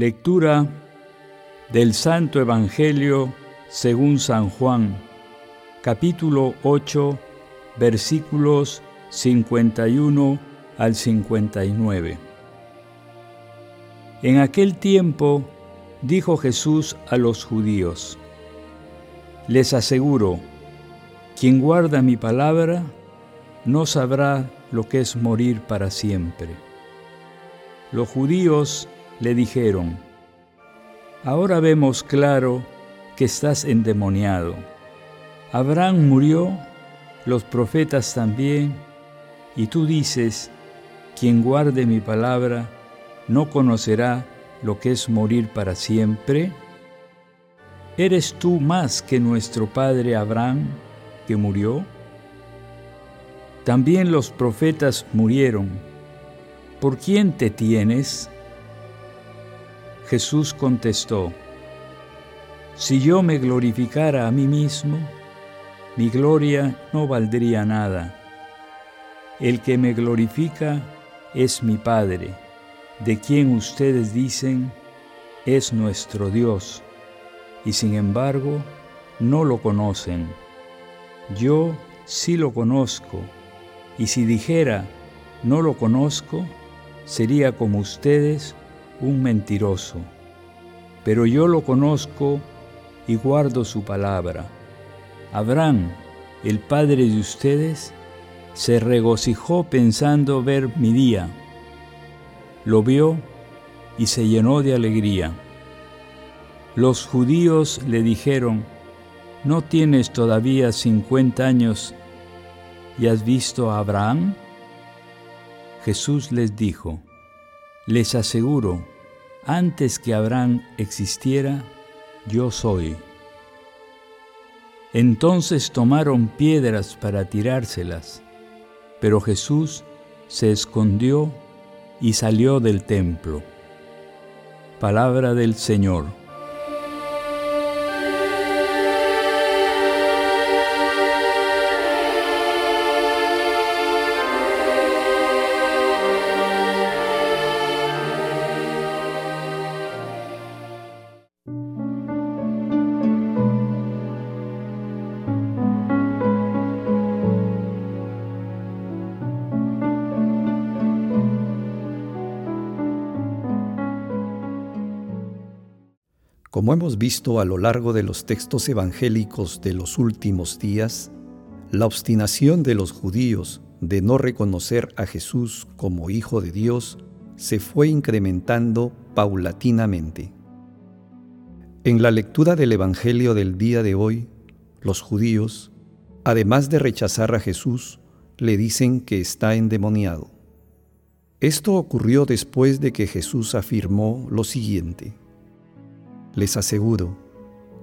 Lectura del Santo Evangelio según San Juan, capítulo 8, versículos 51 al 59. En aquel tiempo dijo Jesús a los judíos, Les aseguro, quien guarda mi palabra no sabrá lo que es morir para siempre. Los judíos le dijeron, Ahora vemos claro que estás endemoniado. Abraham murió, los profetas también, y tú dices, quien guarde mi palabra no conocerá lo que es morir para siempre. ¿Eres tú más que nuestro padre Abraham que murió? También los profetas murieron. ¿Por quién te tienes? Jesús contestó, Si yo me glorificara a mí mismo, mi gloria no valdría nada. El que me glorifica es mi Padre, de quien ustedes dicen es nuestro Dios, y sin embargo no lo conocen. Yo sí lo conozco, y si dijera no lo conozco, sería como ustedes un mentiroso, pero yo lo conozco y guardo su palabra. Abraham, el padre de ustedes, se regocijó pensando ver mi día. Lo vio y se llenó de alegría. Los judíos le dijeron, ¿no tienes todavía cincuenta años y has visto a Abraham? Jesús les dijo, les aseguro, antes que Abraham existiera, yo soy. Entonces tomaron piedras para tirárselas, pero Jesús se escondió y salió del templo. Palabra del Señor. Como hemos visto a lo largo de los textos evangélicos de los últimos días, la obstinación de los judíos de no reconocer a Jesús como Hijo de Dios se fue incrementando paulatinamente. En la lectura del Evangelio del día de hoy, los judíos, además de rechazar a Jesús, le dicen que está endemoniado. Esto ocurrió después de que Jesús afirmó lo siguiente. Les aseguro,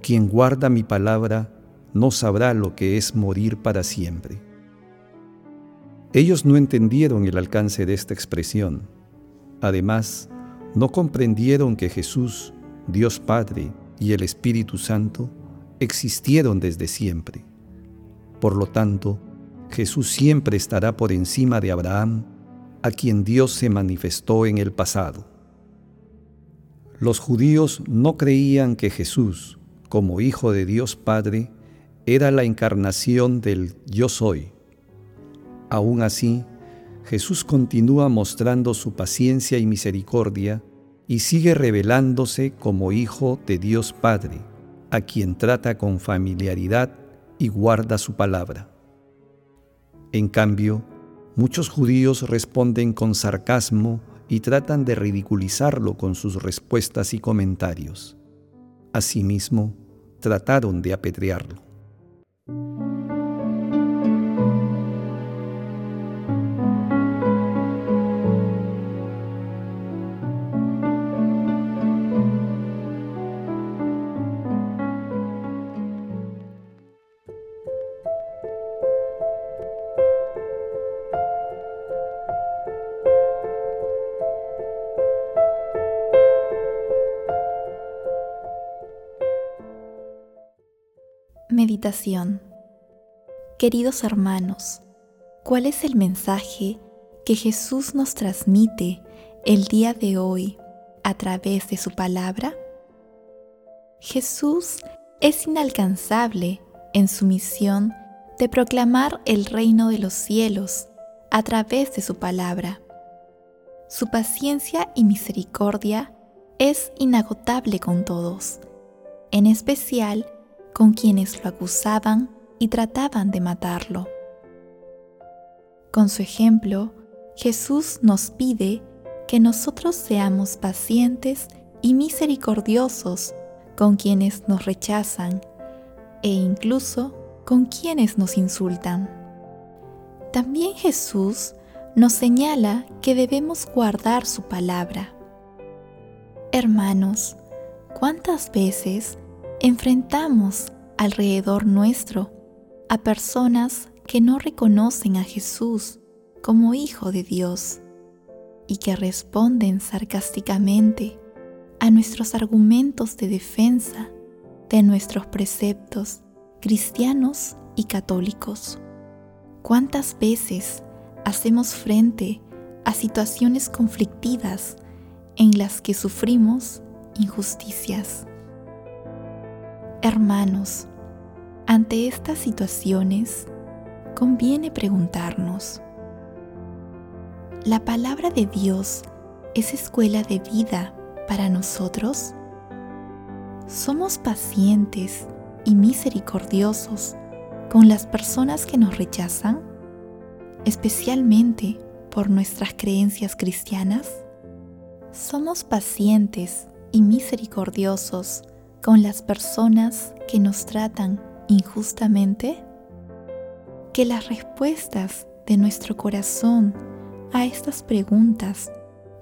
quien guarda mi palabra no sabrá lo que es morir para siempre. Ellos no entendieron el alcance de esta expresión. Además, no comprendieron que Jesús, Dios Padre y el Espíritu Santo existieron desde siempre. Por lo tanto, Jesús siempre estará por encima de Abraham, a quien Dios se manifestó en el pasado. Los judíos no creían que Jesús, como Hijo de Dios Padre, era la encarnación del yo soy. Aún así, Jesús continúa mostrando su paciencia y misericordia y sigue revelándose como Hijo de Dios Padre, a quien trata con familiaridad y guarda su palabra. En cambio, muchos judíos responden con sarcasmo y tratan de ridiculizarlo con sus respuestas y comentarios. Asimismo, trataron de apedrearlo. Queridos hermanos, ¿cuál es el mensaje que Jesús nos transmite el día de hoy a través de su palabra? Jesús es inalcanzable en su misión de proclamar el reino de los cielos a través de su palabra. Su paciencia y misericordia es inagotable con todos, en especial con quienes lo acusaban y trataban de matarlo. Con su ejemplo, Jesús nos pide que nosotros seamos pacientes y misericordiosos con quienes nos rechazan e incluso con quienes nos insultan. También Jesús nos señala que debemos guardar su palabra. Hermanos, ¿cuántas veces enfrentamos alrededor nuestro a personas que no reconocen a Jesús como Hijo de Dios y que responden sarcásticamente a nuestros argumentos de defensa de nuestros preceptos cristianos y católicos. ¿Cuántas veces hacemos frente a situaciones conflictivas en las que sufrimos injusticias? Hermanos, ante estas situaciones, conviene preguntarnos, ¿la palabra de Dios es escuela de vida para nosotros? ¿Somos pacientes y misericordiosos con las personas que nos rechazan, especialmente por nuestras creencias cristianas? ¿Somos pacientes y misericordiosos con las personas que nos tratan injustamente? Que las respuestas de nuestro corazón a estas preguntas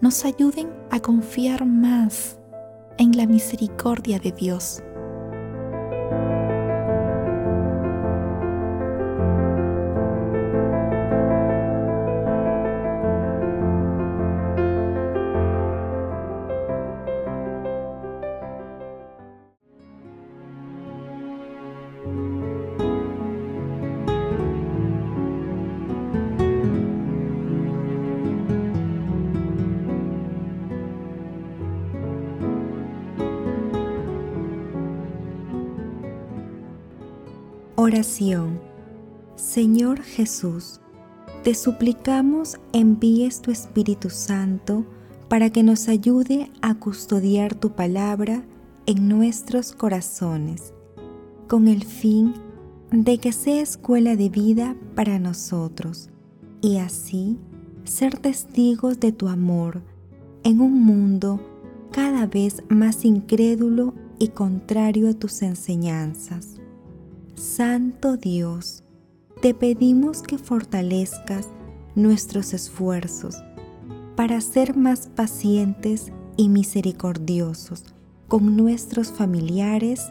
nos ayuden a confiar más en la misericordia de Dios. Oración. Señor Jesús, te suplicamos envíes tu Espíritu Santo para que nos ayude a custodiar tu palabra en nuestros corazones, con el fin de que sea escuela de vida para nosotros y así ser testigos de tu amor en un mundo cada vez más incrédulo y contrario a tus enseñanzas. Santo Dios, te pedimos que fortalezcas nuestros esfuerzos para ser más pacientes y misericordiosos con nuestros familiares,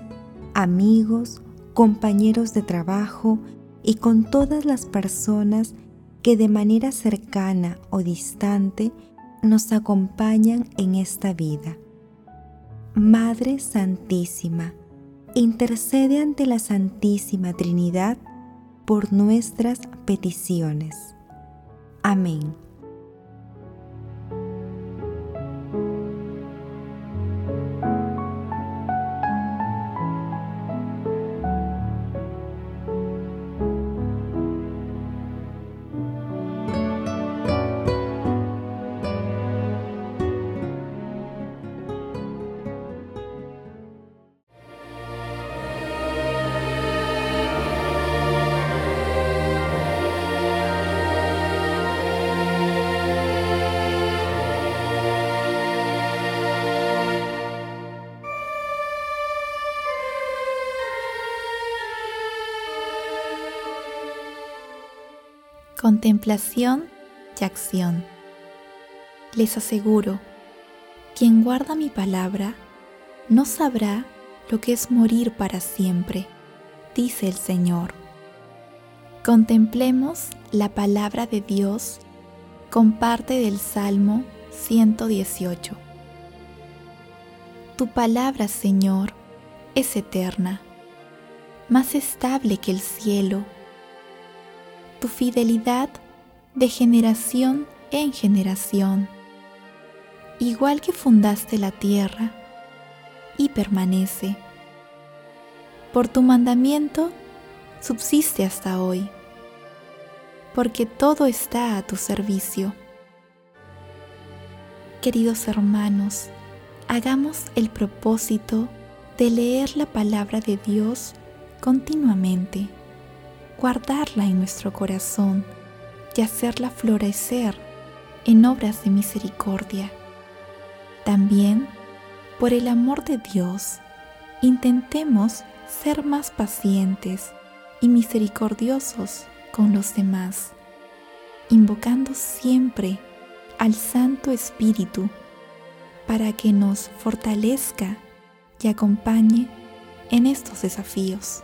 amigos, compañeros de trabajo y con todas las personas que de manera cercana o distante nos acompañan en esta vida. Madre Santísima, intercede ante la Santísima Trinidad por nuestras peticiones. Amén. Contemplación y acción. Les aseguro, quien guarda mi palabra no sabrá lo que es morir para siempre, dice el Señor. Contemplemos la palabra de Dios con parte del Salmo 118. Tu palabra, Señor, es eterna, más estable que el cielo. Tu fidelidad de generación en generación, igual que fundaste la tierra y permanece. Por tu mandamiento subsiste hasta hoy, porque todo está a tu servicio. Queridos hermanos, hagamos el propósito de leer la palabra de Dios continuamente, guardarla en nuestro corazón y hacerla florecer en obras de misericordia. También, por el amor de Dios, intentemos ser más pacientes y misericordiosos con los demás, invocando siempre al Santo Espíritu para que nos fortalezca y acompañe en estos desafíos.